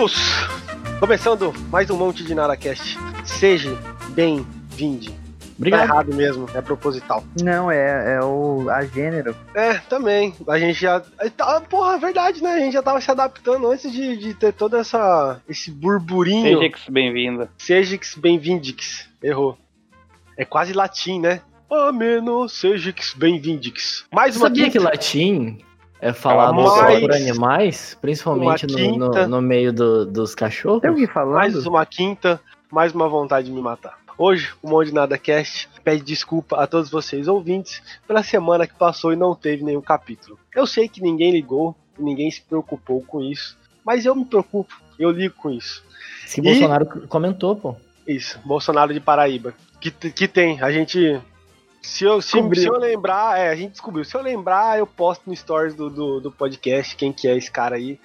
Kratos! Começando mais um monte de NaraCast. Seja bem-vindo. Obrigado. Tá errado mesmo, é proposital. Não, é, é o a gênero. É, também. A gente já. tá- Porra, é verdade, né? A gente já tava se adaptando antes de, de ter todo essa, esse burburinho. Sejix, bem-vinda. Sejix bem-vindix. Errou. É quase latim, né? Ameno Sejix bem-vindix. Mais Você uma sabia que quinta- latim é falado Mais só por animais? Principalmente no, no, no meio do- dos cachorros? Tem alguém falando? Mais uma quinta, mais uma vontade de me matar. Hoje, o Mão de Nada Cast pede desculpa a todos vocês ouvintes pela semana que passou e não teve nenhum capítulo. Eu sei que ninguém ligou, ninguém se preocupou com isso, mas eu me preocupo, eu ligo com isso. Se E- Bolsonaro comentou, pô. Isso, Bolsonaro de Paraíba. Que, que tem, a gente. Se eu, se, se eu lembrar, é, a gente descobriu. Se eu lembrar, eu posto no stories do, do, do podcast quem que é esse cara aí.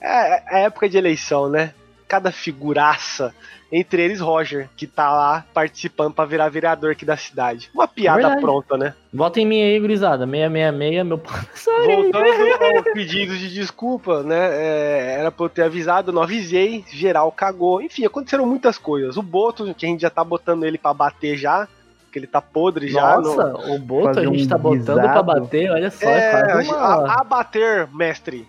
É, é época de eleição, né? Cada figuraça, entre eles Roger, que tá lá participando pra virar vereador aqui da cidade. Uma piada Verdade. pronta, né? Vota em mim aí, gurizada. 666, meu. Sorry. Voltando ao pedido de desculpa, né? é, era pra eu ter avisado, não avisei, geral cagou. Enfim, aconteceram muitas coisas. O Boto, que a gente já tá botando ele pra bater já, que ele tá podre já. no- Nossa, o Boto a gente um tá botando guisado. pra bater, olha só. É, É, quase uma... a bater, mestre.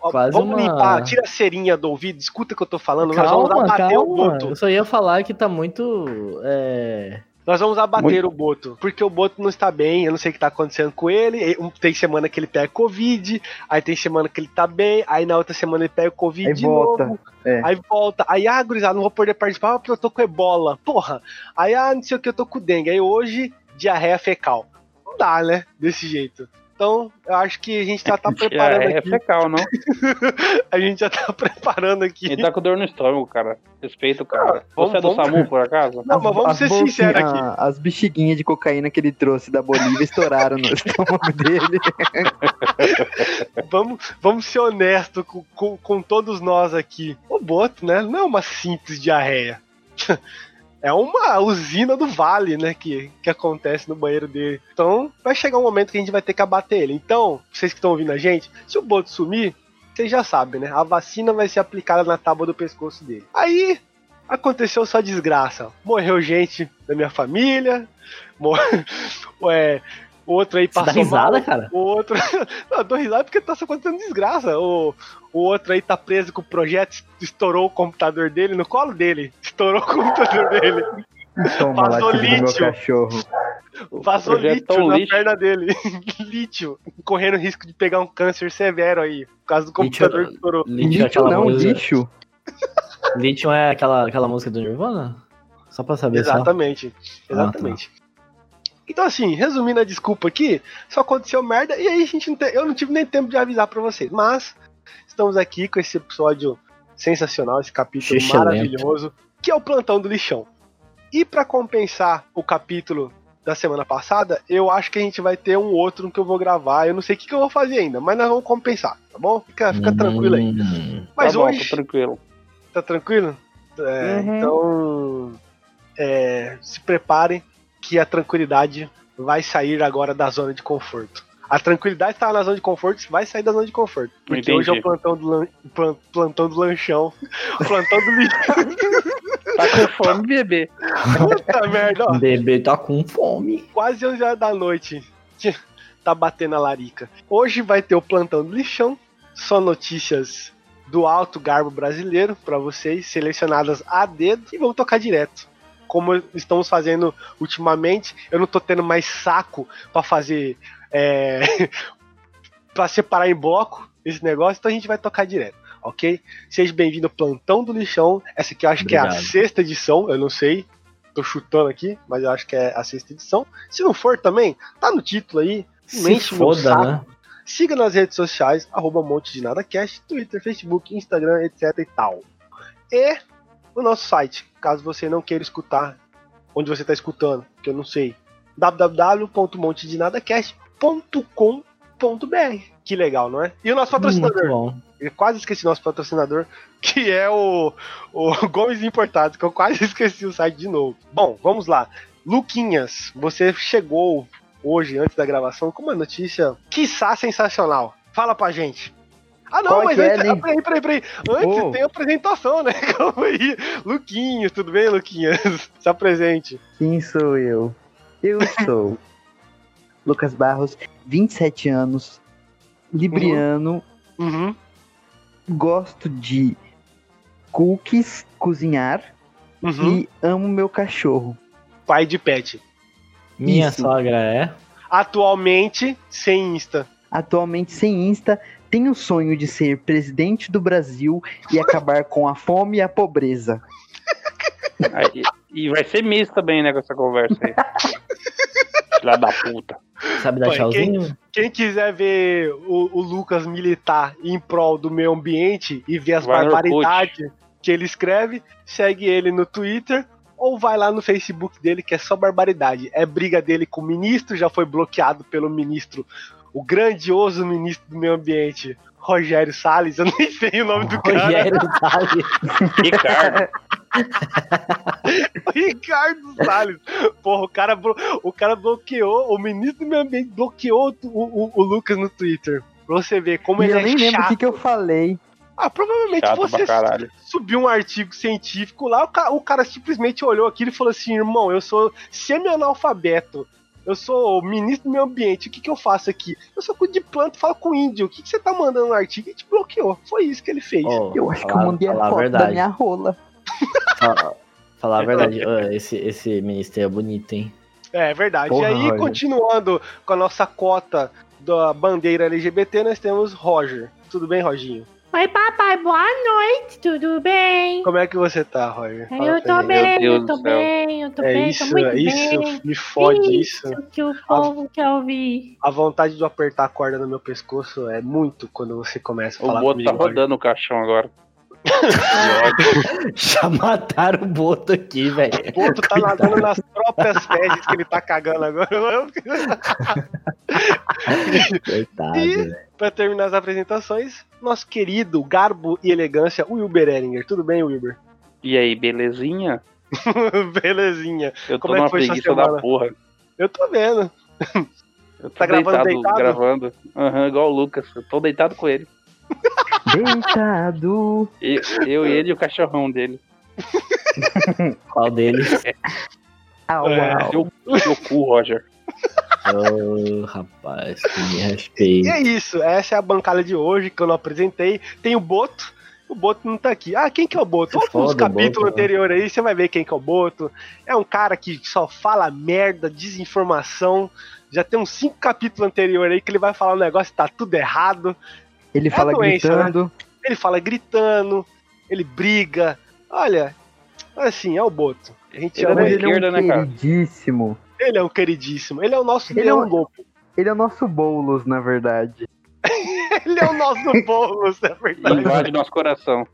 Quase vamos uma- limpar, tira a cerinha do ouvido, escuta o que eu tô falando. nós vamos Calma, abater o calma. Boto. Eu só ia falar que tá muito... É... Nós vamos abater o Boto, porque o Boto não está bem, eu não sei o que tá acontecendo com ele. Tem semana que ele pega Covid, aí tem semana que ele tá bem, aí na outra semana ele pega Covid Aí de volta. novo. É. Aí volta, aí, ah, gurizada, não vou poder participar porque eu tô com ebola. Porra, aí, ah, não sei o que, eu tô com dengue. Aí hoje, diarreia fecal. Não dá, né? Desse jeito. Então, eu acho que a gente já tá preparando é, é aqui. fecal, não? A gente já tá preparando aqui. Ele tá com dor no estômago, cara. Respeita o cara. vamos- Você é do vamos- SAMU, por acaso? Não, mas vamos As ser sinceros aqui. As bexiguinhas de cocaína que ele trouxe da Bolívia estouraram no estômago dele. Vamos, vamos ser honestos com, com, com todos nós aqui. O Boto, né? Não é uma simples diarreia. É uma usina do vale, né? Que, que acontece no banheiro dele. Então, vai chegar um momento que a gente vai ter que abater ele. Então, vocês que estão ouvindo a gente, se o Boto sumir, vocês já sabem, né? A vacina vai ser aplicada na tábua do pescoço dele. Aí, aconteceu só desgraça. Morreu gente da minha família. Mor... é, outro aí Você dá passou risada, mal. cara? O outro. Não, eu dou risada porque tá só acontecendo desgraça. O, o outro aí tá preso com o projeto, estourou o computador dele no colo dele. Estourou o computador dele. Toma Passou lítio. cachorro. Projeto lítio na lixo. perna dele. lítio. Correndo risco de pegar um câncer severo aí. Por causa do computador Lítio- que estourou. Lítio, é Lítio aquela não, música... lixo. Lítio é aquela, aquela música do Nirvana? Só pra saber só. Exatamente. Exatamente. Então, assim, resumindo a desculpa aqui, só aconteceu merda e aí a gente não tem, eu não tive nem tempo de avisar pra vocês. Mas estamos aqui com esse episódio sensacional, esse capítulo Excelente. maravilhoso, que é o plantão do lixão. E pra compensar o capítulo da semana passada, eu acho que a gente vai ter um outro que eu vou gravar. Eu não sei o que, que eu vou fazer ainda, mas nós vamos compensar, tá bom? Fica, fica tranquilo aí. Hum. Mas tá bom, hoje. tô tranquilo. Tá tranquilo? É, Uhum. Então, é, se preparem que a tranquilidade vai sair agora da zona de conforto. A tranquilidade estava na zona de conforto, vai sair da zona de conforto. Porque Entendi. hoje é o plantão do, lan- plan- plantão do lanchão. O plantão do lixo. Tá com fome, bebê. Puta merda, ó. Bebê tá com fome. Quase 11 horas da noite. Tá batendo a larica. Hoje vai ter o plantão do lixão. Só notícias do alto garbo brasileiro para vocês, selecionadas a dedo. E vamos tocar direto. Como estamos fazendo ultimamente, eu não tô tendo mais saco para fazer. É, para separar em bloco esse negócio, então a gente vai tocar direto. Ok? Seja bem-vindo ao Plantão do Lixão. Essa aqui eu acho que é a Obrigado. sexta edição, eu não sei. Tô chutando aqui, mas eu acho que é a sexta edição. Se não for também, tá no título aí. Se enche foda, né? Siga nas redes sociais, arroba Monte de Nada Cast, Twitter, Facebook, Instagram, etc e tal. E o nosso site, caso você não queira escutar onde você está escutando, que eu não sei, www.montedinadacast.com.br. Que legal, não é? E o nosso patrocinador, eu quase esqueci nosso patrocinador, que é o, o Gomes Importados, que eu quase esqueci o site de novo. Bom, vamos lá. Luquinhas, você chegou hoje, antes da gravação, com uma notícia, quiçá sensacional. Fala pra gente. Ah, não, Qual mas é, antes, ah, peraí, peraí, peraí. Antes Ô. tem a apresentação, né? Calma aí. Luquinhas, tudo bem, Luquinhas? Se apresente. Quem sou eu? Eu sou Lucas Barros, 27 anos, libriano, Uhum. gosto de cookies, cozinhar Uhum. e amo meu cachorro. Pai de pet. Minha Isso. sogra é. Atualmente, sem Insta. Atualmente sem Insta, tenho o sonho de ser presidente do Brasil e acabar com a fome e a pobreza. Aí- e vai ser misto também, né, com essa conversa aí. Filha da puta. Sabe dar Pai, tchauzinho? Quem quiser ver o, o Lucas militar em prol do meio ambiente e ver as Vai barbaridades que ele escreve, segue ele no Twitter ou vai lá no Facebook dele, que é só barbaridade. É briga dele com o ministro, já foi bloqueado pelo ministro, o grandioso ministro do meio ambiente, Rogério Salles. Eu nem sei o nome do cara. Rogério Salles. Ricardo. Ricardo Salles. Porra, o cara, o cara bloqueou, o ministro do meio ambiente bloqueou o, o- o Lucas no Twitter. Pra você ver como E ele eu é nem lembro o que, que eu falei. Ah, provavelmente Chato você subiu um artigo científico lá, o cara, o cara simplesmente olhou aquilo e falou assim: irmão, eu sou semi-analfabeto. Eu sou ministro do meio ambiente. O que, que eu faço aqui? Eu sou cuido de planta, falo com índio. O que, que você tá mandando no artigo? E te bloqueou. Foi isso que ele fez. Ó, Eu acho que eu mandei a foto da verdade. minha rola. Falar, falar a verdade, esse, esse ministério é bonito, hein? É verdade. Porra, e aí, Roger. continuando com a nossa cota da bandeira LGBT, nós temos Roger. Tudo bem, Roginho? Oi, papai, boa noite, tudo bem? Como é que você tá, Roger? Fala Eu tô bem, Deus eu tô céu. bem, eu tô É bem, isso, tô muito é isso. bem. Me fode isso. Isso que o povo quer ouvir. A vontade de eu apertar a corda no meu pescoço é muito quando você começa a O falar Boto comigo. tá Roger. rodando o caixão agora. Já mataram o Boto aqui, velho. O Boto tá nadando nas próprias fezes que ele tá cagando agora. Coitado, velho. Pra terminar as apresentações, nosso querido Garbo e Elegância, Wilber Eringer. Tudo bem, Wilber? E aí, belezinha? Belezinha. Eu tô Como é que numa foi sua preguiça da porra. Eu tô vendo. Eu tô Tá gravando deitado? gravando. Aham, igual o Lucas. Eu tô deitado com ele. Deitado. E- Eu e ele e o cachorrão dele. Qual deles? Au, É. au. Seu, seu cu, Roger. Ô, rapaz, que me E é isso, essa é a bancada de hoje que eu não apresentei. Tem o Boto. O Boto não tá aqui. Ah, quem que é o Boto? Se Ouve foda, capítulos Boto, né? anteriores aí, você vai ver quem que é o Boto. É um cara que só fala merda, desinformação. Já tem uns cinco capítulos anteriores aí que ele vai falar um negócio que tá tudo errado. Ele fala doença, gritando. Ele fala gritando, ele briga. Olha, assim, é o Boto. A gente Ele é ama é esquerda, um né, cara? Ele é um queridíssimo. Ele é o nosso Ele é Leão um- Lobo. Ele é o nosso Boulos, na verdade. Ele é o nosso Boulos, é verdade. Invade nosso coração.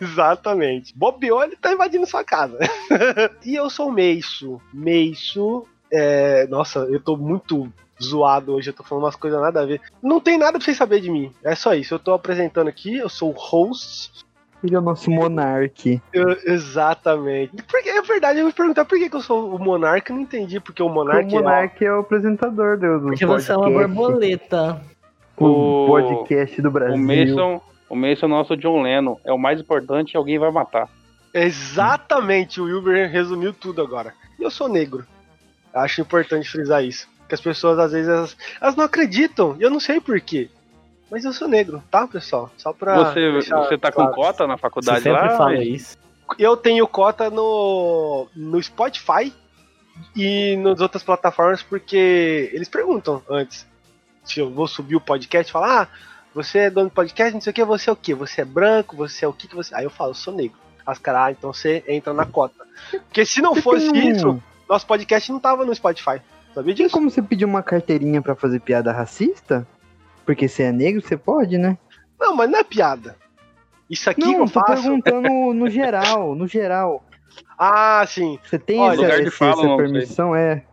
Exatamente. Bobeou, ele tá invadindo sua casa. e eu sou o Meisso. Meisso, é... nossa, eu tô muito zoado hoje, eu tô falando umas coisas nada a ver. Não tem nada pra vocês saberem de mim. É só isso. Eu tô apresentando aqui, eu sou o host. Ele é o nosso monarque. Exatamente. Porque é verdade, eu vou perguntar por que, que eu sou o monarca, eu não entendi porque o monarca o monarque é o apresentador do, do Porque você é uma podcast. borboleta. O O- podcast do Brasil. O Mason, o Mason é o nosso John Lennon. É o mais importante, alguém vai matar. é exatamente, o Wilber resumiu tudo agora. E eu sou negro. Acho importante frisar isso. Porque as pessoas, às vezes, elas, elas não acreditam. E eu não sei porquê. Mas eu sou negro, tá, pessoal? Só pra. Você, deixar você tá com claro. cota na Você faculdade sempre lá? fala isso. Eu tenho cota no, no Spotify e nas outras plataformas, porque eles perguntam antes. Se eu vou subir o podcast e falar, ah, você é dono do podcast, não sei o que, você é o que? Você é branco, você é o que que você. Aí eu falo, eu sou negro. As caras, ah, então você entra na cota. Porque se não Você fosse tem isso, nosso podcast não tava no Spotify. Sabia Tem disso? como você pedir uma carteirinha pra fazer piada racista? Porque você é negro, você pode, né? Não, mas não é piada. Isso aqui não, eu tô faço. perguntando no geral, no geral. Ah, sim. Você tem Olha, essa, lugar de essa- fala, essa permissão? É.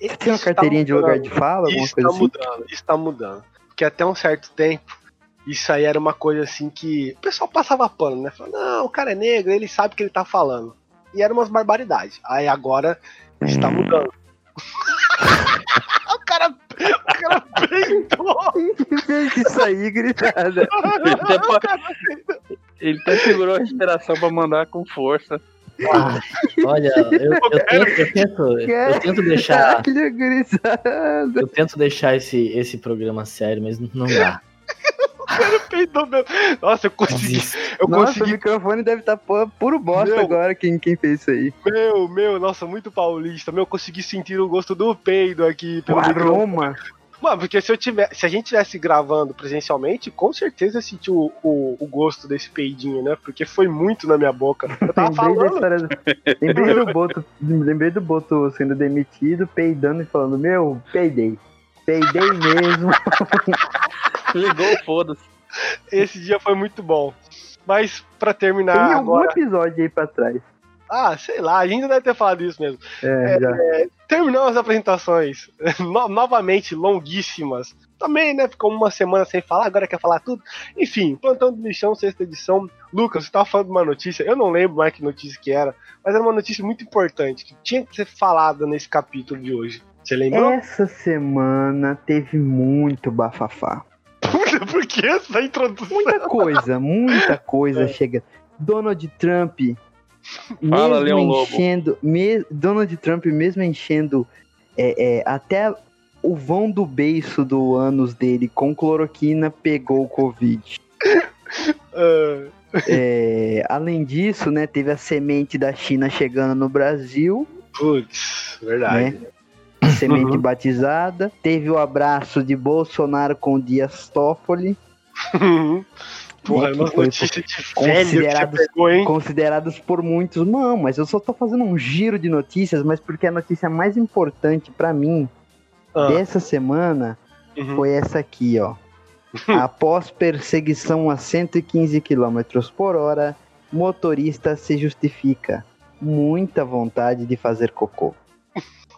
Você tem uma Isso tá carteirinha de lugar de fala, alguma Isso coisa tá assim? mudando, isso tá mudando. Porque até um certo tempo, isso aí era uma coisa assim que o pessoal passava pano, né? Falando, não, o cara é negro, ele sabe o que ele tá falando. E eram umas barbaridades. Aí agora está Hum. mudando. O o fez isso aí, gritada? Ele até, pa- ele até segurou a respiração pra mandar com força. Ah, olha, eu, eu tento, eu, tento, eu tento deixar. Eu tento deixar esse, esse programa sério, mas não dá. Nossa, eu consegui. Eu Nossa, o consegui. microfone deve estar puro bosta Meu. agora, quem, quem fez isso aí. Meu, meu, nossa, muito paulista. Meu, eu consegui sentir o gosto do peido aqui. O Pelo microfone. Mano, porque se eu tiver, se a gente tivesse gravando presencialmente, com certeza eu senti o, o, o gosto desse peidinho, né? Porque foi muito na minha boca. Eu tava Lembrei da falando. história do... Lembrei do Boto, lembrei do Boto sendo demitido, peidando e falando, meu, peidei. Peidei mesmo. Ligou, foda-se. Esse dia foi muito bom. Mas pra terminar Tem algum agora. episódio aí pra trás. Ah, sei lá, a gente deve ter falado isso mesmo. É. Terminamos as apresentações. no- novamente longuíssimas. Também, né? Ficou uma semana sem falar, agora quer falar tudo. Enfim, plantão do lixão, sexta edição. Lucas, você tava falando de uma notícia, eu não lembro mais que notícia que era, mas era uma notícia muito importante, que tinha que ser falada nesse capítulo de hoje. Você lembrou? Essa semana teve muito bafafá. Por que essa introdução? Muita coisa, muita coisa É. chega. Donald Trump, Fala, mesmo Leão Lobo. enchendo, me- Donald Trump mesmo enchendo é, é, até o vão do beiço do ânus dele com cloroquina pegou o Covid. Ah, É, além disso, né, teve a semente da China chegando no Brasil, Putz, verdade. semente Uhum. batizada. Teve o abraço de Bolsonaro com o Dias Toffoli, Porra, que uma notícia de velho considerados- pegou, hein? considerados por muitos. Não, mas eu só tô fazendo um giro de notícias, mas porque a notícia mais importante pra mim Ah, dessa semana uhum. foi essa aqui, ó. Após perseguição a 115 km por hora, motorista se justifica. Muita vontade de fazer cocô.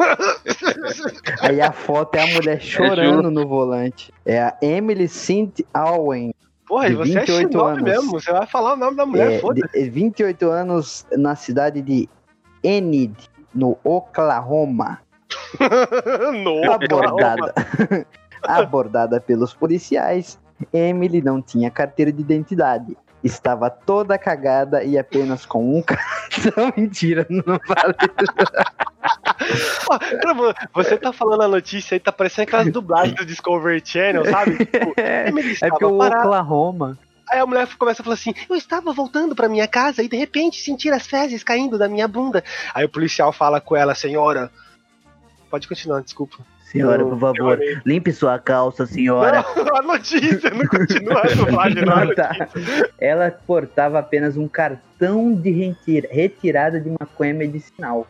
Aí a foto é a mulher chorando no volante. É a Emily St. Owen, Porra, e você é 28 xinome anos. mesmo. Você vai falar o nome da mulher, é, foda-se. de- 28 anos na cidade de Enid, no Oklahoma. no, Abordada. Abordada pelos policiais, Emily não tinha carteira de identidade. Estava toda cagada e apenas com um cartão. Mentira, não vale. Você tá falando a notícia aí, tá parecendo aquelas dublagens do Discovery Channel, sabe? Tipo, É, é porque o parada. Oklahoma. Aí a mulher começa a falar assim: Eu estava voltando pra minha casa e de repente senti as fezes caindo da minha bunda. Aí o policial fala com ela: Senhora. Pode continuar, desculpa. Senhora, por favor, limpe sua calça, senhora. Não, a notícia, não continua a dublagem, não. Não, tá. Ela portava apenas um cartão de retira- retirada de maconha medicinal.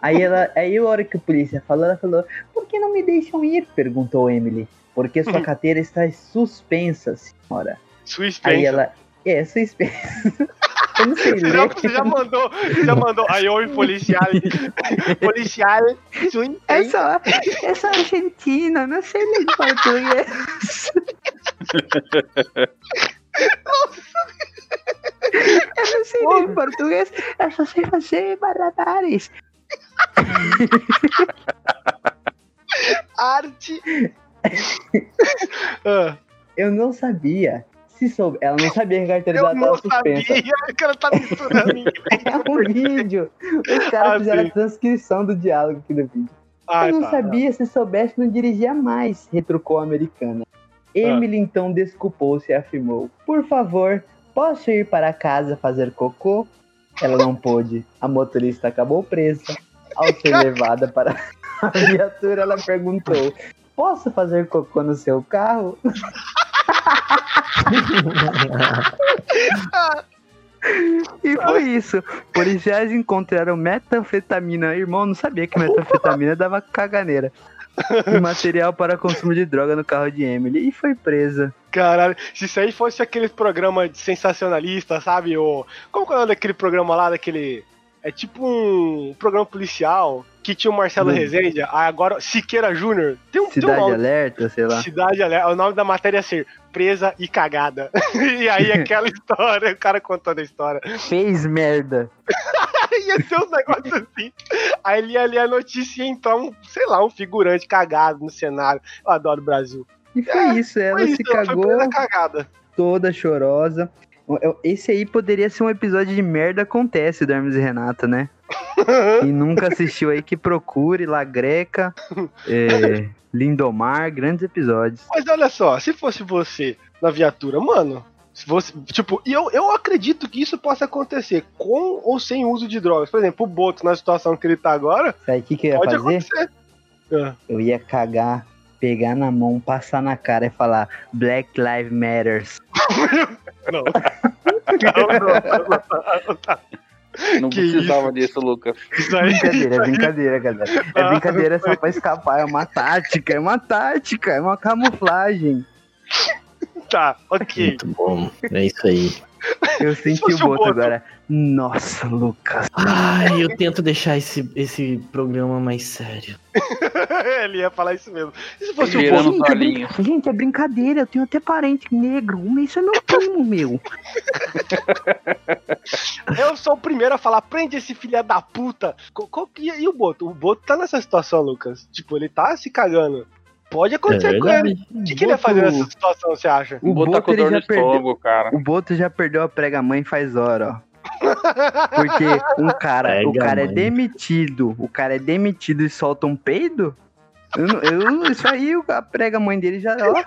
Aí ela, aí a hora que o polícia falou, ela falou: "Por que não me deixam ir?" perguntou Emily. "Porque sua carteira está suspensa, senhora." Sua Aí ela, é, suspensa. Eu não sei Você já, você já mandou, você já mandou. Aí oi, policial. policial, sua É só, é só argentina, não sei ler português. Eu não sei ler português, eu só sei fazer malabares. arte. Ah, Eu não sabia. Se soube, ela não sabia que a carteira eu dela não estava suspensa. sabia. O cara tá misturando. em- É um vídeo. Os caras Ah, fizeram sim. a transcrição do diálogo aqui do vídeo. Ah, eu não tá. sabia, se soubesse, não dirigia mais, retrucou a americana. Emily então desculpou-se e afirmou: Por favor, posso ir para casa fazer cocô? Ela não pôde. A motorista acabou presa. Ao ser levada para a viatura, ela perguntou: Posso fazer cocô no seu carro? E foi isso. Policiais encontraram metanfetamina. Irmão, não sabia que metanfetamina dava caganeira. E material para consumo de droga no carro de Emily. E foi presa. Caralho, se isso aí fosse aquele programa de sensacionalista, sabe? O, como que é o nome daquele programa lá, daquele. É tipo um programa policial que tinha o Marcelo Hum. Rezende, agora Siqueira Júnior. Tem um, tem um Cidade nome. Alerta, sei lá. Cidade Alerta. O nome da matéria é ser Presa e Cagada. e aí aquela história, o cara contando a história. Fez merda. ia ser um negócio assim. Aí ele ia ler a notícia e ia entrar um, sei lá, um figurante cagado no cenário. Eu adoro o Brasil. E foi isso, ela Foi se isso, cagou toda chorosa. Esse aí poderia ser um episódio de merda acontece do Hermes e Renata, né? E nunca assistiu aí que procure La Greca, é, Lindomar, grandes episódios. Mas olha só, se fosse você na viatura, mano. Se você, tipo, e eu, eu acredito que isso possa acontecer com ou sem uso de drogas. Por exemplo, o Boto, na situação que ele tá agora, Sabe o que, que eu ia fazer? acontecer. Ah. Eu ia cagar, pegar na mão, passar na cara e falar Black Lives Matters. Não. não, não, não, não, não. Que precisava disso, Lucas. Isso aí. Brincadeira, é brincadeira, galera. É Ah, brincadeira só pra escapar, é uma tática, é uma tática, é uma camuflagem. Tá, ok. Muito bom. É isso aí. Eu senti o o boto agora. Nossa, Lucas. Ai, eu tento deixar esse, esse programa mais sério. ele ia falar isso mesmo. E se fosse o Virando Boto? os olhinhos. Gente, é brincadeira, eu tenho até parente negro. Isso é meu primo, meu. Eu sou o primeiro a falar, prende esse filho da puta. Que- E o Boto? O Boto tá nessa situação, Lucas. Tipo, ele tá se cagando. Pode É acontecer com ele. O que, que ele ia fazer nessa situação, você acha? O Boto, ele dor no já perdeu. estômago, cara. O Boto já perdeu a prega-mãe faz hora, ó. Porque um cara, o cara é demitido, o cara é demitido e solta um peido. Eu, eu- isso aí, o- a prega-mãe dele já, ó.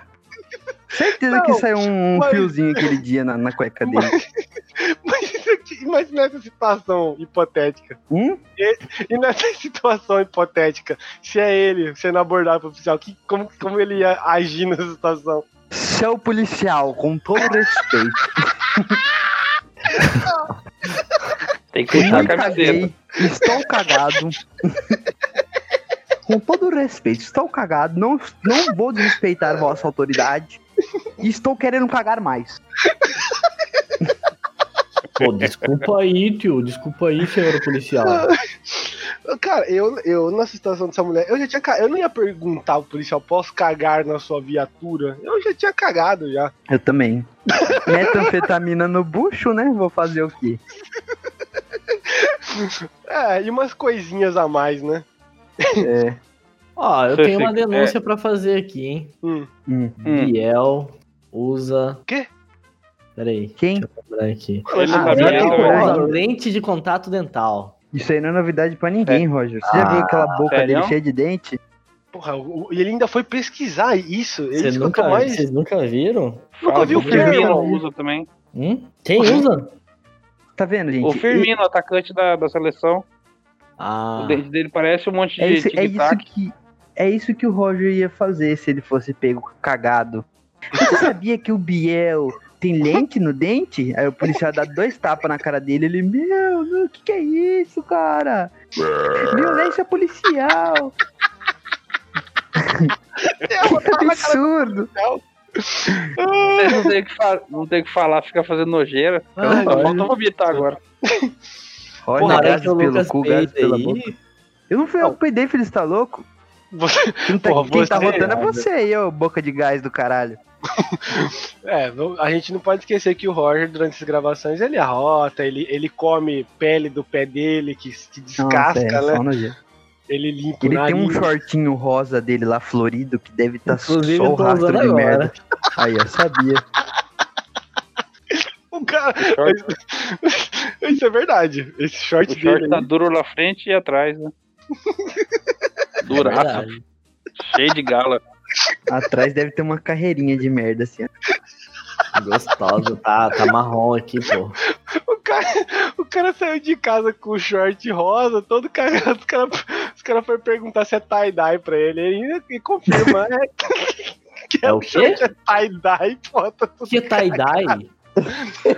Certeza que Não, saiu um mas- fiozinho aquele dia na, na cueca dele. Mas isso aqui- imagina essa situação hipotética. Hum? E nessa situação hipotética, se é ele sendo abordado pelo oficial, que, como, como ele ia agir nessa situação? Seu policial, com todo respeito. Tem que puxar a camiseta. estou cagado. Com todo respeito, estou cagado, não, não vou desrespeitar vossa autoridade. E estou querendo cagar mais. Pô, desculpa aí, tio. Desculpa aí, senhor policial. Cara, eu, eu nessa situação dessa mulher, eu já tinha Eu não ia perguntar ao policial, posso cagar na sua viatura? Eu já tinha cagado já. Eu também. Metanfetamina no bucho, né? Vou fazer o quê? É, e umas coisinhas a mais, né? É. Ó, eu Você tenho uma fica- denúncia pra fazer aqui, hein? Hum. Hum. Biel usa. Quê? Peraí, Quem? deixa eu lembrar aqui. Ah. Usa lente de contato dental. Isso aí não é novidade pra ninguém, Roger. Você já viu aquela boca sério? dele cheia de dente? Porra, e ele ainda foi pesquisar isso. É que eu nunca, mais. vocês nunca viram? Nunca Fala viu que o Firmino usa também. Hum? Quem usa? Tá vendo, gente? O Firmino, atacante da, da seleção. Ah, O dente dele parece um monte É de isso, é isso que é isso que o Roger ia fazer se ele fosse pego cagado. Você sabia que o Biel tem lente no dente? Aí o policial dá dois tapas na cara dele. Ele, meu, o que, que é isso, cara? Violência policial. Que absurdo. Vocês não tem o que, fa- não tem o que falar, fica fazendo nojeira. Ai, Só falta vomitar agora. Olha, Porra, gases que o pelo cu, gases pela aí. boca. Eu não fui eu que peidei, filho, você tá louco? Você- Quem tá, Porra, quem tá você- rotando é você aí, ô boca de gás do caralho. É, a gente não pode esquecer que o Roger, durante as gravações, ele arrota, ele, ele come pele do pé dele, que, que descasca, Nossa, é, né? só. Ele limpa Ele o tem um shortinho rosa dele lá florido que deve estar só Inclusive, o eu tô rastro de agora. merda. Aí, eu sabia. O cara. short- Isso é verdade. Esse short, O short dele. tá duro na frente e atrás, né? É Duraço, verdade. cheio de gala. Atrás deve ter uma carreirinha de merda assim. ó. Gostoso, tá, tá marrom aqui, pô. O cara, o cara saiu de casa com o short rosa, todo cagado. Os caras os cara foram perguntar se é tie-dye pra ele. Ele ainda e confirma, é. Que É o o quê? short é tie-dye, pô, tá Que tie-dye?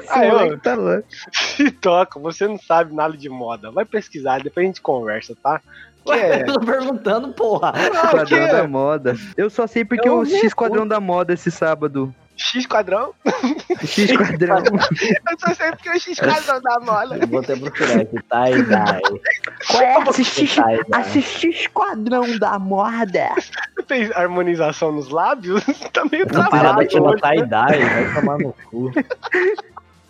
Ah, eu- tá louco. se toca. Você não sabe nada de moda. Vai pesquisar, depois a gente conversa, tá? É... eu tô perguntando, porra. Ah, Esquadrão é? da moda. Eu só sei porque Eu eu a Esquadrão da Moda esse sábado. X quadrão? X Esquadrão. Eu só sei porque é o X quadrão da moda. Eu vou até procurar aqui, tie-dye. Qual é? Assisti, Tie-dye. assisti Esquadrão da Moda. Fez harmonização nos lábios? tá meio Essa parada travado chama hoje, né? tie-dye, vai tomar no cu.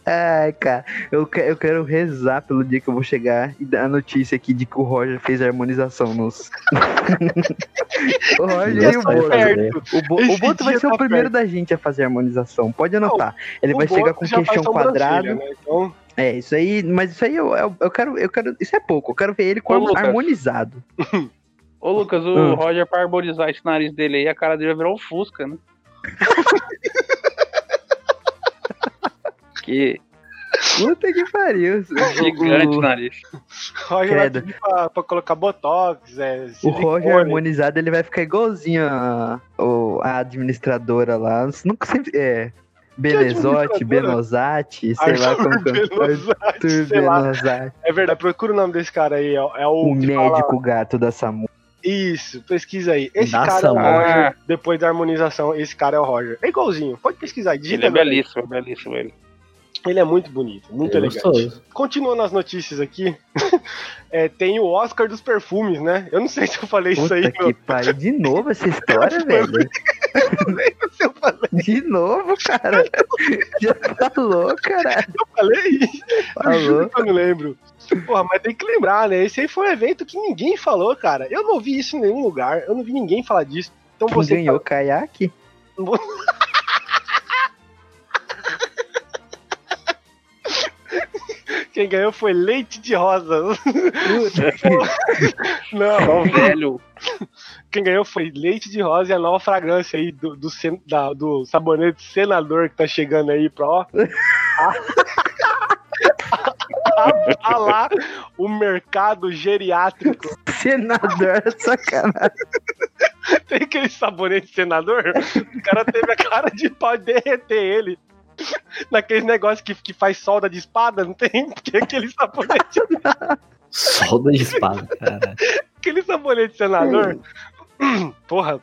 Ai, cara, eu, que- eu quero rezar pelo dia que eu vou chegar e dar a notícia aqui de que o Roger fez a harmonização nos. o Roger e o saiu Boto. O, Bo- o Boto vai ser o tá primeiro perto. da gente a fazer a harmonização. Pode anotar. Ele O vai chegar Boto com o já faz queixão quadrado. Né? Então, É, isso aí, mas isso aí eu, eu, eu quero, eu quero. Isso é pouco, eu quero ver ele com Ô, harmonizado. Ô, Lucas, o Hum. Roger, pra harmonizar esse nariz dele aí, a cara dele vai virar um Fusca, né? que Puta que pariu. gigante O- nariz. Roger vai Credo. pra, pra colocar botox, é, O. Roger harmonizado, ele vai ficar igualzinho a, o- a administradora lá. Nunca sempre. É. Administradora? Benosati, sei lá como que é. Arthur. Benosati. É verdade, procura o nome desse cara aí. É, é o, O que fala- médico gato da Samu. Isso, pesquisa aí. Esse Da cara Samu. é o Roger. Depois da harmonização, esse cara é o Roger. É igualzinho, pode pesquisar. ele Digita é nele. belíssimo, é belíssimo ele. Ele é muito bonito, muito É elegante. gostoso. Continuando as notícias aqui, é, tem o Oscar dos perfumes, né? Eu não sei se eu falei isso aí. Puta que pariu. De novo essa história, velho. não se eu falei, De novo, cara. Já falou, caralho. eu falei. Falou. Juro que eu não lembro. Porra, mas tem que lembrar, né? Esse aí foi um evento que ninguém falou, cara. Eu não ouvi isso em nenhum lugar. Eu não vi ninguém falar disso. Então você. ganhou caiaque? Quem ganhou foi leite de rosa. Não, Só velho. quem ganhou foi leite de rosa e a nova fragrância aí do, do, da- do sabonete senador que tá chegando aí pra ó. a, a lá o mercado geriátrico. Senador, sacanagem. Tem aquele sabonete senador? O cara teve a cara de pau de derreter ele. Naquele negócio que, que faz solda de espada, não tem? Tem aquele sabonete, Solda de espada, cara. aquele sabonete senador. Porra,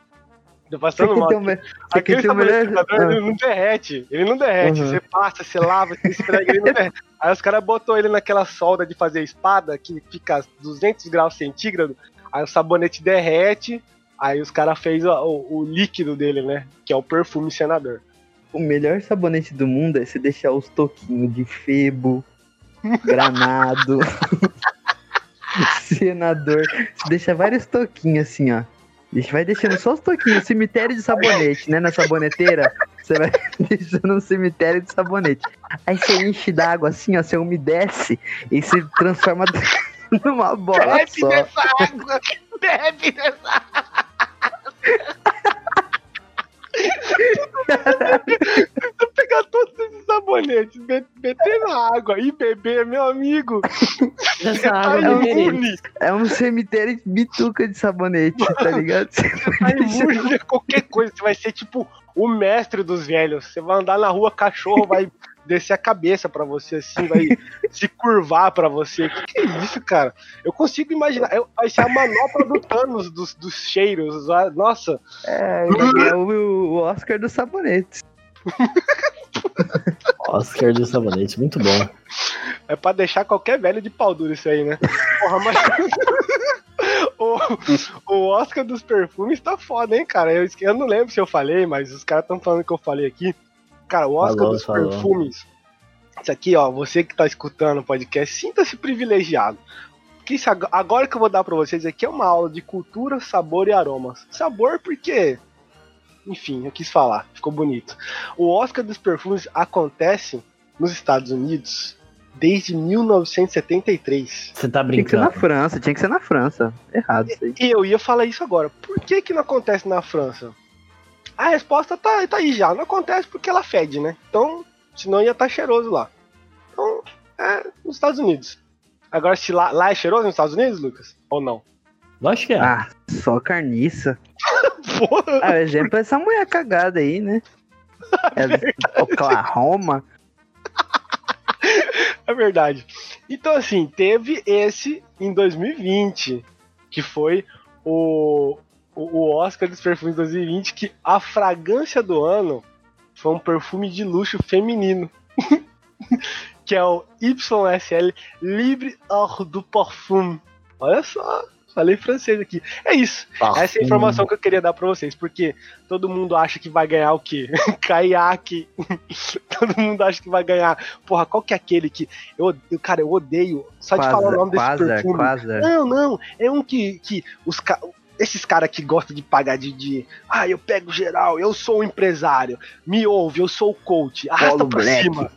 tô passando que mal. que Aquele sabonete melhor. senador, ele não derrete. Ele não derrete. Uhum. Você passa, você lava, você esfrega, ele não derrete. Aí os caras botou ele naquela solda de fazer espada, que fica a 200 graus centígrados. Aí o sabonete derrete. Aí os caras fez o, o- o líquido dele, né? Que é o perfume senador. O melhor sabonete do mundo é você deixar os toquinhos de febo, granado, senador. Você deixa vários toquinhos assim, ó. Deixa- Vai deixando só os toquinhos, cemitério de sabonete, né? Na saboneteira, você vai deixando um cemitério de sabonete. Aí você enche d'água assim, ó, você umedece e se transforma numa bola Bebe só. dessa água! Bebe dessa água! Pegar todos esses sabonetes, meter na água e beber, meu amigo. Essa Tá é um É um cemitério de bituca de sabonete, tá ligado? Você tá imune a qualquer coisa. Você vai ser tipo o mestre dos velhos. Você vai andar na rua, cachorro vai descer a cabeça pra você, assim, vai se curvar pra você. Que que é isso, cara? Eu consigo imaginar. Eu- Vai ser a manopla do Thanos dos, dos cheiros. Nossa, É, é o, o Oscar dos sabonetes. Oscar do sabonete, muito bom. É pra deixar qualquer velho de pau duro isso aí, né? Porra, mas. o, o Oscar dos perfumes tá foda, hein, cara? Eu, eu não lembro se eu falei, mas os caras estão falando que eu falei aqui. Cara, o Oscar Falou, dos falou. perfumes. Isso aqui, ó, você que tá escutando o podcast, sinta-se privilegiado. Porque isso ag- agora que eu vou dar pra vocês aqui é uma aula de cultura, sabor e aromas. Sabor porque. Enfim, eu quis falar, ficou bonito. O Oscar dos perfumes acontece nos Estados Unidos desde 1973. Você tá Tinha que ser na brincando. França, tinha que ser na França. Errado isso aí. E eu ia falar isso agora. Por que que não acontece na França? A resposta tá, tá aí já. Não acontece porque ela fede, né? Então, senão ia estar cheiroso lá. Então, é nos Estados Unidos. Agora, se lá, lá é cheiroso nos Estados Unidos, Lucas? Ou não? Lógico que é. Ah, só carniça. Porra! Ah, o exemplo é essa mulher cagada aí, né? É Oklahoma. É verdade. Então, assim, teve esse em 2020, que foi o, o Oscar dos perfumes 2020, que a fragrância do ano foi um perfume de luxo feminino. que é o YSL Libre Hors du Parfum. Olha só, falei francês aqui. É isso. Essa é a informação que eu queria dar pra vocês, porque todo mundo acha que vai ganhar o quê? Caiaque. todo mundo acha que vai ganhar. Porra, qual que é aquele que. Eu, eu- cara, eu odeio. Só de falar o nome desse Quasar, perfume. Quasar. Não, não. É um que, que os ca... Esses caras que gostam de pagar de, de. Ah, eu pego geral, eu sou um empresário. Me ouve, eu sou o coach. Arrasta Paulo pra Black. cima.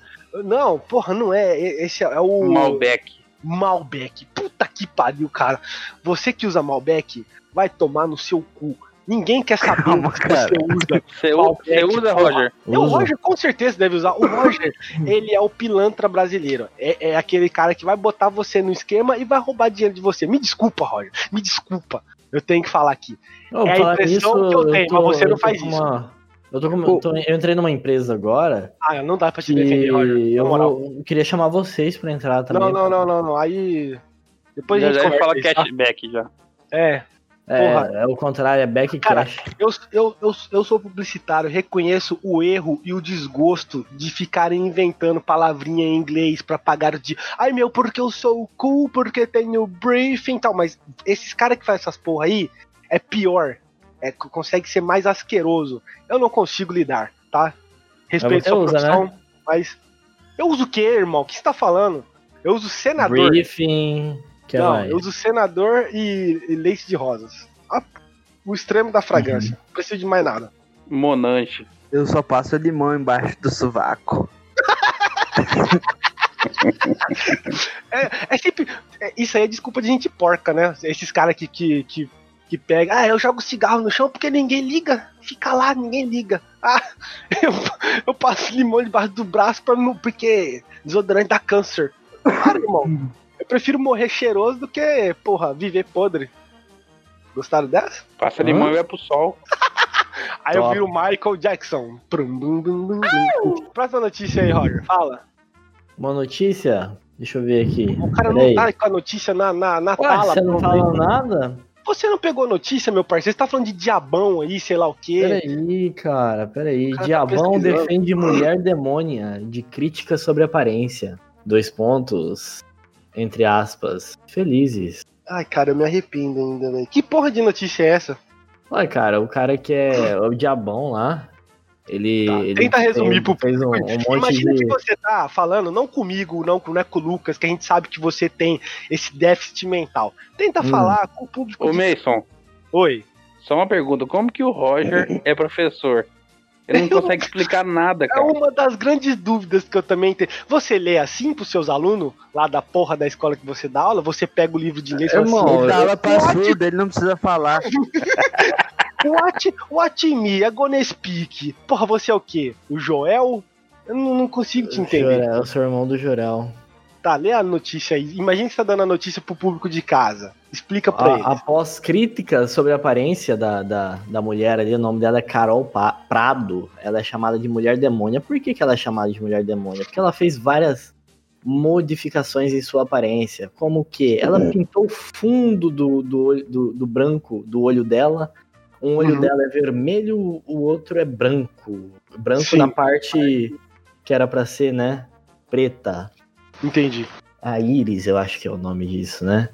Não, porra, não é. Esse é, é o. Malbec. Malbec. Puta que pariu, cara. Você que usa Malbec, vai tomar no seu cu. Ninguém quer saber Calma, o que cara. você usa. Você, Malbec, você usa, porra. Roger? O Uso. Roger com certeza deve usar. O Roger, ele é o pilantra brasileiro. É, é aquele cara que vai botar você no esquema e vai roubar dinheiro de você. Me desculpa, Roger. Me desculpa. Eu tenho que falar aqui. É a impressão nisso, que eu tenho, mas você não eu tô faz isso. uma- Eu, tô com- eu tô- eu entrei numa empresa agora Ah, não dá pra te defender, Roger. eu vou- eu queria chamar vocês pra entrar também. Não, não, não, não, não. Aí. Depois a já gente já conversa fala isso, tá? cashback já. É. É, é o contrário, é back Cara, cash. Eu, eu, eu, eu sou publicitário, reconheço o erro e o desgosto de ficarem inventando palavrinha em inglês pra pagar o dia. Ai meu, porque eu sou cool, porque tenho briefing e tal. Mas esses caras que fazem essas porra aí é pior. É, co- consegue ser mais asqueroso. Eu não consigo lidar, tá? Respeito sua usa, profissão, mas. Eu uso o que, irmão? O que você tá falando? Eu uso senador. Briefing. Que não, mais? eu uso senador e, e leite de rosas. Ah, o extremo da fragrância. Não preciso de mais nada. Monanche. Eu só passo limão embaixo do sovaco. É, é sempre. é, isso aí é desculpa de gente porca, né? Esses caras que, que, que, que pegam. Ah, eu jogo cigarro no chão porque ninguém liga. Fica lá, ninguém liga. Ah, eu, eu passo limão debaixo do braço pra não, porque desodorante dá câncer. Para, irmão. Eu prefiro morrer cheiroso do que, porra, viver podre. Gostaram dessa? Passa limão e vai pro sol. Aí eu Top. viro Michael Jackson. Próxima notícia aí, Roger. Fala. Uma notícia? Deixa eu ver aqui. O cara Peraí. não tá com a notícia na, na, na Ué, tala. você não pronto fala aí. nada? Você não pegou notícia, meu parceiro? Você tá falando de diabão aí, sei lá o quê. Peraí, cara, peraí. Cara tá Diabão pesquisando. defende mulher demônia de crítica sobre aparência. Dois pontos. Entre aspas. Felizes. Ai, cara, eu me arrependo ainda, velho. Que porra de notícia é essa? Olha, cara, o cara que é o diabão lá. Ele. Tá, ele tenta resumir pro fez um, um monte Imagina de. que você tá falando, não comigo, não, não é com o Lucas, que a gente sabe que você tem esse déficit mental. Tenta Hum. falar com o público. Ô, de- Mason, Oi. só uma pergunta. Como que o Roger é professor? Ele não Eu- consegue explicar nada, É cara. uma das grandes dúvidas que eu também tenho. Você lê assim pros seus alunos, lá da porra da escola que você dá aula? Você pega o livro de inglês e fala assim, Ele dá aula pra surdo, ele não precisa falar. What, what me, é gonna speak. Porra, você é o quê? O Joel? Eu não, não consigo te entender. Jorel, eu sou irmão do Jorel. Tá, lê a notícia aí. Imagina que você tá dando a notícia pro público de casa. Explica pra A- eles. após críticas sobre a aparência da, da, da mulher ali, o nome dela é Carol Pa- Prado. Ela é chamada de mulher demônia. Por que, que ela é chamada de mulher demônia? Porque ela fez várias modificações em sua aparência. Como que? Ela pintou o fundo do, do, olho- do, do branco do olho dela. Um olho Uhum. dela é vermelho, o outro é branco. Branco Sim. na parte que era pra ser, né? Preta. Entendi. A Iris, eu acho que é o nome disso, né?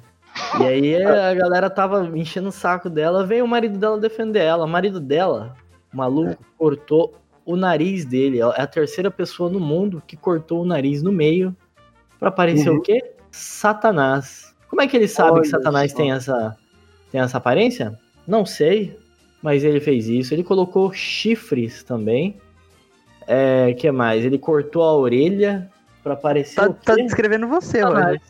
E aí a galera tava enchendo o saco dela, veio o marido dela defender ela. O marido dela, o maluco, cortou o nariz dele. É a terceira pessoa no mundo que cortou o nariz no meio pra parecer Uhum. o quê? Satanás. Como é que ele sabe Olha que Satanás só. tem essa, tem essa aparência? Não sei, mas ele fez isso. Ele colocou chifres também. É, que mais? Ele cortou a orelha pra parecer Tá, tá descrevendo você, Satanás.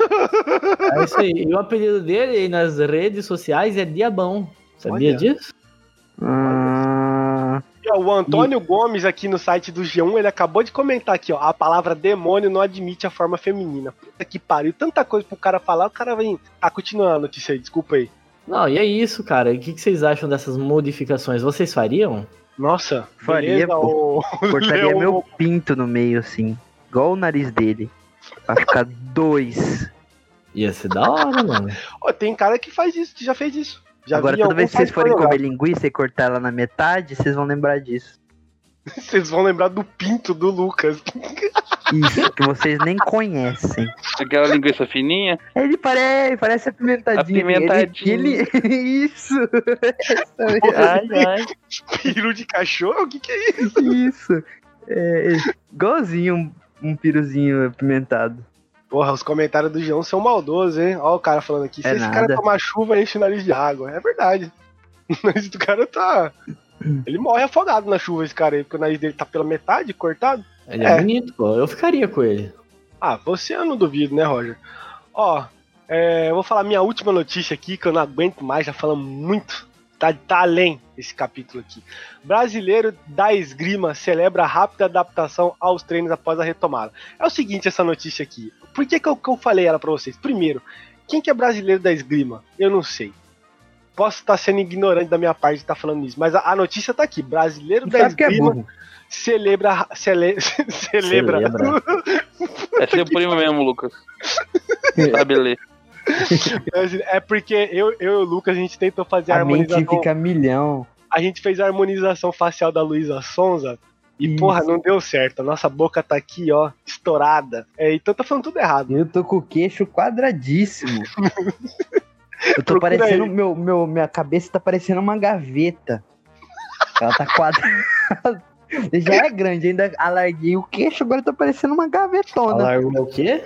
Roger. É isso aí. E o apelido dele aí nas redes sociais é Diabão. Sabia Olha. disso? E, ó, o Antônio Gomes aqui no site do G1, ele acabou de comentar aqui, ó. A palavra demônio não admite a forma feminina. Puta que pariu. Tanta coisa pro cara falar, o cara vem. Ah, continua a notícia aí, desculpa aí. Não, e é isso, cara. O que, que vocês acham dessas modificações? Vocês fariam? Nossa, Faria, beleza, pô. o- cortaria Leão- meu pinto no meio, assim. Igual o nariz dele. Pra ficar dois. Ia ser da hora, mano. Ó, tem cara que faz isso, que já fez isso. Já Agora, toda vez que vocês forem comer linguiça e cortar ela na metade, vocês vão lembrar disso. Vocês vão lembrar do pinto do Lucas. Isso, que vocês nem conhecem. Aquela linguiça fininha. Ele parece, parece apimentadinho. Apimentadinho. Ele, ele- isso. Ai, ai. Peru de cachorro? O que, que é isso? Isso. É, igualzinho um, piruzinho apimentado. Porra, os comentários do João são maldosos, hein? Olha o cara falando aqui. Se É esse nada. cara tomar chuva, enche o nariz de água. É verdade. O nariz do cara tá. Ele morre afogado na chuva, esse cara aí, porque o nariz dele tá pela metade, cortado. Ele é, É. bonito, pô. Eu ficaria com ele. Ah, você eu não duvido, né, Roger? Ó, é, eu vou falar minha última notícia aqui, que eu não aguento mais, já falamos muito. Tá, tá além esse capítulo aqui. Brasileiro da esgrima celebra rápida adaptação aos treinos após a retomada. É o seguinte, essa notícia aqui. Por que, que, eu, que eu falei ela pra vocês? Primeiro, quem que é brasileiro da esgrima? Eu não sei. Posso estar sendo ignorante da minha parte de estar falando isso, mas a, a notícia tá aqui. Brasileiro Não da é esgrima burro. celebra, cele, celebra, Celebra. É seu primo mesmo, Lucas. Sabe ler. É porque eu, eu e o Lucas, a gente tentou fazer a, A mente harmonização. fica milhão. A gente fez a harmonização facial da Luísa Sonza. E, Isso. porra, não deu certo. A nossa boca tá aqui, ó, estourada. É, então tá falando tudo errado. Eu tô com o queixo quadradíssimo. Eu tô Procura parecendo. aí. Meu, meu, minha cabeça tá parecendo uma gaveta. Ela tá quadrada. Já é grande, ainda alarguei o queixo, agora tá parecendo uma gavetona. Alargou o quê?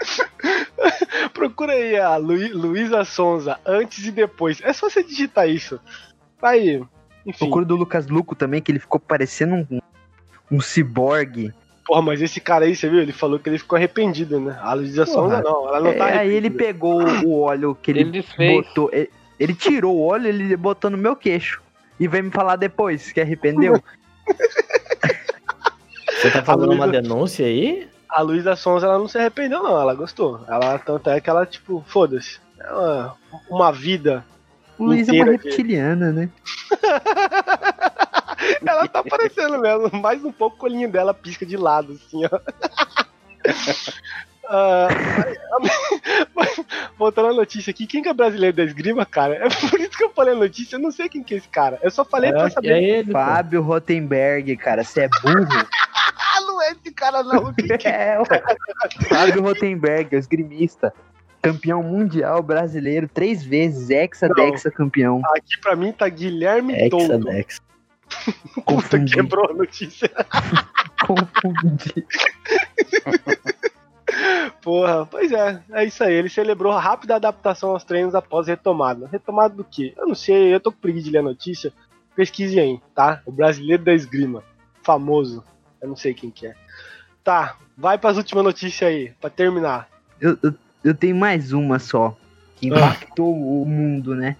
Procura aí a Lu- Luísa Sonza, antes e depois. É só você digitar isso. Tá aí. Enfim. Procura do Lucas Luco também, que ele ficou parecendo um, um ciborgue. Porra, mas esse cara aí, você viu? Ele falou que ele ficou arrependido, né? A Luísa. Sonza não. Ela não É, tá aí ele pegou o óleo que ele, Ele botou. Ele, ele tirou o óleo, ele botou no meu queixo. E veio me falar depois que arrependeu. Você tá fazendo uma denúncia aí? A Luísa Sonza, ela não se arrependeu, não. Ela gostou. Ela, tanto é que ela, tipo, foda-se. É uma, vida. Luiz é uma de- reptiliana, né? ela tá parecendo mesmo. Mais um pouco o olhinho dela pisca de lado, assim, ó. Mas- voltando à notícia aqui, quem que é brasileiro da esgrima, cara? É por isso que eu falei a notícia, eu não sei quem que é esse cara. Eu só falei pra É, saber. é ele. Fábio Rotenberg, cara, você é burro. É esse cara, não. Que é? Fábio Rotenberg, o esgrimista. Campeão mundial brasileiro, três vezes, hexa-dexa campeão. Aqui pra mim tá Guilherme Toldo. Exadex. Puta, Confundi. quebrou a notícia. Confundi. Porra, pois é, é isso aí. Ele celebrou a rápida adaptação aos treinos após retomada. Retomada do quê? Eu não sei, eu tô com preguiça de ler a notícia. Pesquise aí, tá? O brasileiro da esgrima. Famoso. Eu não sei quem que é. Tá, vai pras últimas notícias aí, pra terminar. Eu, eu, eu tenho mais uma só, que impactou o mundo, né?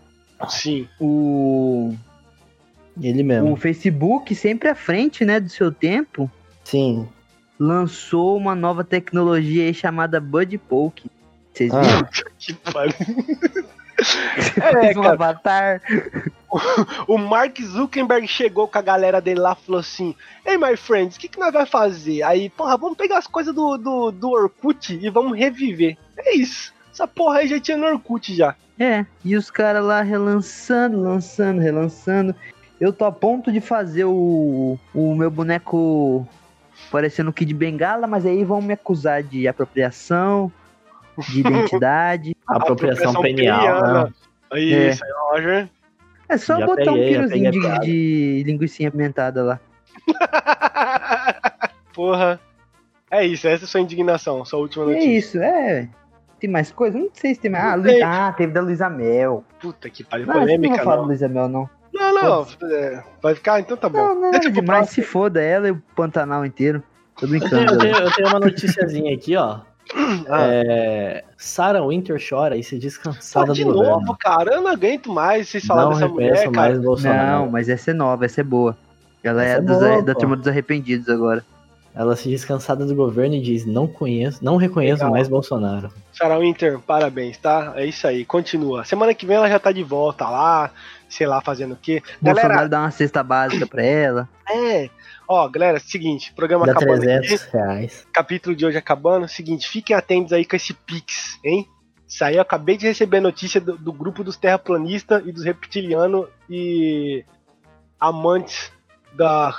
Sim. O, Ele mesmo. o Facebook, sempre à frente, né, do seu tempo, Sim. lançou uma nova tecnologia aí chamada Bud Poke. Vocês Ah. viram? Que pariu. Fez um cara. avatar. O Mark Zuckerberg chegou com a galera dele lá e falou assim: Ei, my friends, o que, que nós vai fazer? Aí, porra, vamos pegar as coisas do, do, do Orkut e vamos reviver. É isso. Essa porra aí já tinha no Orkut já. É, e os caras lá relançando, lançando, relançando. Eu tô a ponto de fazer o, o meu boneco parecendo o Kid Bengala, mas aí vão me acusar de apropriação, de identidade. Apropriação penial. peniana. né? É. isso aí, Roger. É só Já botar peguei, um a de, de linguiça apimentada lá. Porra. É isso, essa é a sua indignação, sua última É notícia. isso, é. Tem mais coisa? Não sei se tem mais. Ah, Não tem. ah, teve da Luísa Mel. Puta que pariu, Não, não polêmica vou falar da não. Luísa Mel, não. Não, não, é, vai ficar? Então tá bom. Não, não, pro demais. próximo. Se foda ela e o Pantanal inteiro. Tô Eu tenho, brincando. eu tenho- eu tenho uma noticiazinha aqui, ó. Ah. É, Sarah Winter chora e se diz Pô, cansada de do novo, governo. cara, eu não aguento mais vocês falarem Não dessa mulher, cara. mais Bolsonaro. Não, mas essa é nova, essa é boa. Ela Essa é, é dos- boa, da pô. turma dos arrependidos agora. Ela se diz cansada do governo e diz: Não conheço, não reconheço Legal. mais Bolsonaro. Sarah Winter, parabéns, tá? É isso aí, continua. Semana que vem ela já tá de volta lá, sei lá, fazendo o quê. Bolsonaro Galera, dá uma cesta básica pra ela. é. Ó, galera, seguinte, programa Dá acabando 300 aqui, reais. capítulo de hoje acabando. Seguinte, fiquem atentos aí com esse Pix, hein? Isso aí, eu acabei de receber notícia do, do grupo dos terraplanistas e dos reptilianos e amantes da,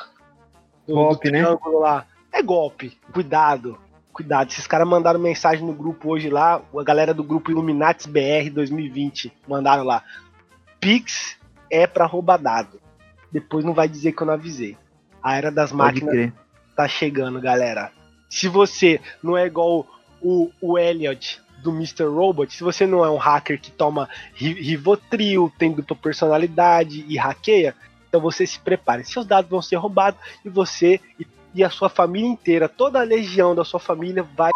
do, do né? triângulo lá. É golpe. Cuidado. Cuidado. Esses caras mandaram mensagem no grupo hoje lá. A galera do grupo Illuminatis BR 2020 mandaram lá. Pix é pra roubar dado. Depois não vai dizer que eu não avisei. A era das máquinas tá chegando, galera. Se você não é igual o, o Elliot do Mr. Robot, se você não é um hacker que toma ri- Rivotril, tem dupla personalidade e hackeia, então você se prepare. Seus dados vão ser roubados e você e, e a sua família inteira, toda a legião da sua família vai.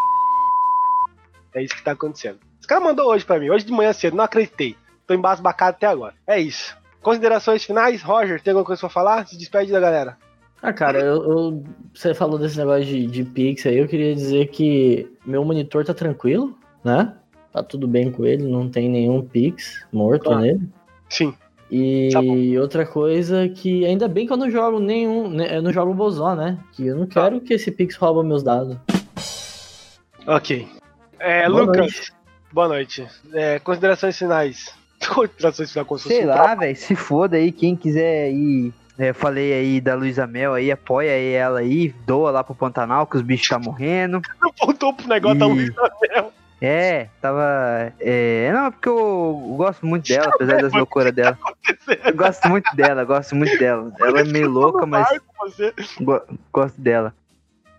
É isso que tá acontecendo. Esse cara mandou hoje pra mim, hoje de manhã cedo, não acreditei. Tô embasbacado até agora. É isso. Considerações finais? Roger, tem alguma coisa pra falar? Se despede da galera. Ah, cara, eu, eu- você falou desse negócio de, de Pix aí, eu queria dizer que meu monitor tá tranquilo, né? Tá tudo bem com ele, não tem nenhum Pix morto Ah. nele. Sim. E Tá outra coisa que ainda bem que eu não jogo nenhum, né, eu não jogo Bozó, né? Que eu não Tá. quero que esse Pix rouba meus dados. Ok. É, Boa Lucas, noite. boa noite. É, considerações finais. Considerações finais fosse Sei lá, velho, se foda aí, quem quiser ir. é, falei aí da Luísa Mel aí, apoia aí ela aí, doa lá pro Pantanal que os bichos tá morrendo. Não voltou pro negócio da Ih. Luísa Mel. É, tava. É, não, porque eu gosto muito dela, apesar das loucuras dela. Eu gosto muito dela, gosto muito dela. Ela é meio louca, mas go- gosto dela.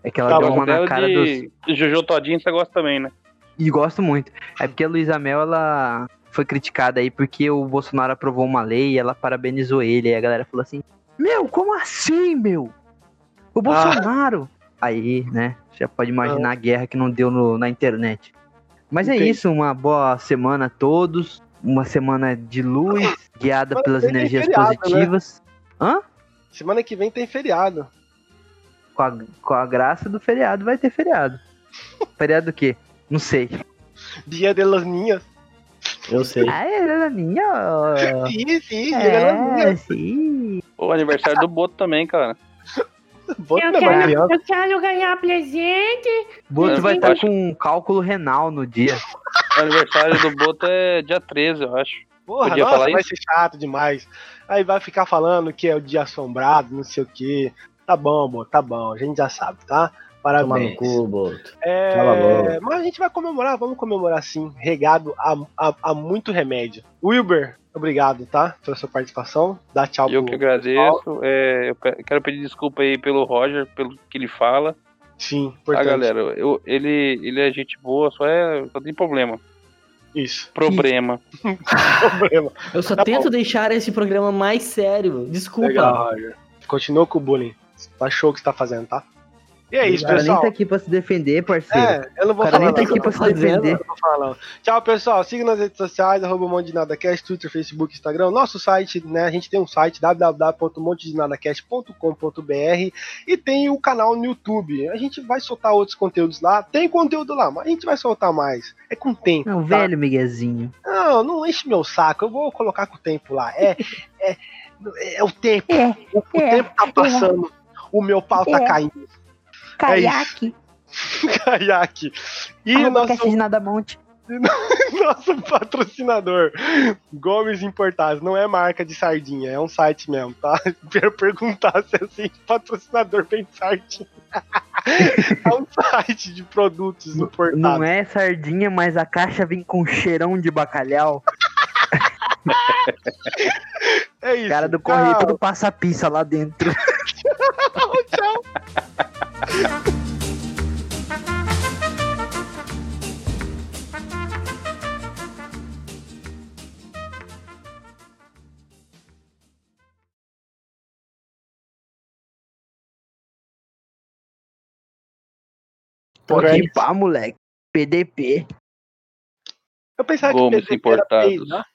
É que ela Tá deu uma na cara dos. de Jojo Todinho você gosta também, né? E gosto muito. É porque a Luísa Mel, ela foi criticada aí porque o Bolsonaro aprovou uma lei e ela parabenizou ele. Aí a galera falou assim: Meu, como assim, meu? O Bolsonaro. Aí, né? Já pode imaginar a guerra que não deu no- na internet. Mas é Entendi. isso, uma boa semana a todos. Uma semana de luz, guiada Semana pelas energias feriado, né? positivas. Hã? Semana que vem tem feriado. Com a, com a graça do feriado, vai ter feriado. feriado do quê? Não sei. Dia de las Ninhas. Eu sei. Ah, é minha. Sim, sim, dia de las É, Ninhas. sim. O aniversário do Boto também, cara. Boto Eu quero, eu quero ganhar presente. Boto vai estar com um cálculo renal no dia. O aniversário do Boto é dia 13, eu acho. Porra, Podia nossa, falar vai isso? ser chato demais. Aí vai ficar falando que é o dia assombrado, não sei o que. Tá bom, Boto, tá bom. A gente já sabe, tá? Toma no Parabéns. cu, Boto. É, a mas a gente vai comemorar, vamos comemorar sim, regado a, a, a muito remédio. Wilber, obrigado, tá? Pela sua participação. Dá tchau Eu pro que agradeço. É, eu quero pedir desculpa aí pelo Roger, pelo que ele fala. Sim, Ah, importante. galera, eu, ele, ele é gente boa, só, é, só tem problema. Isso. Problema. Problema. Eu só Tá tento deixar esse programa mais sério. Desculpa. Legal, Roger. Continua com o bullying. Tá show o que você tá fazendo, tá? E é isso, o cara nem pessoal. tá aqui pra se defender, parceiro. É, eu não o vou cara falar nem tá aqui pra se defender. Falar. Tchau, pessoal. Siga nas redes sociais, arroba um monte de nadacast, Twitter, Facebook, Instagram. Nosso site, né? A gente tem um site, www.montedinadacast.com.br e tem o canal no YouTube. A gente vai soltar outros conteúdos lá. Tem conteúdo lá, mas a gente vai soltar mais. É com o tempo. É um tá? velho Miguezinho. Não, não enche meu saco. Eu vou colocar com o tempo lá. É, é, é o tempo. É, O, o é, tempo tá passando. O meu pau tá É. caindo. Caiaque. Caiaque. E Arroba nosso Nada Monte. nosso patrocinador, Gomes Importados, não é marca de sardinha, é um site mesmo, tá? Quero perguntar se é assim, patrocinador vem sardinha. é um site de produtos importados. Não é sardinha, mas a caixa vem com cheirão de bacalhau. É isso. cara do correio Tchau. todo passa pizza lá dentro. Pode Ok. pá, moleque. PDP. Eu pensava Gomes que PDP era Importados. peidar.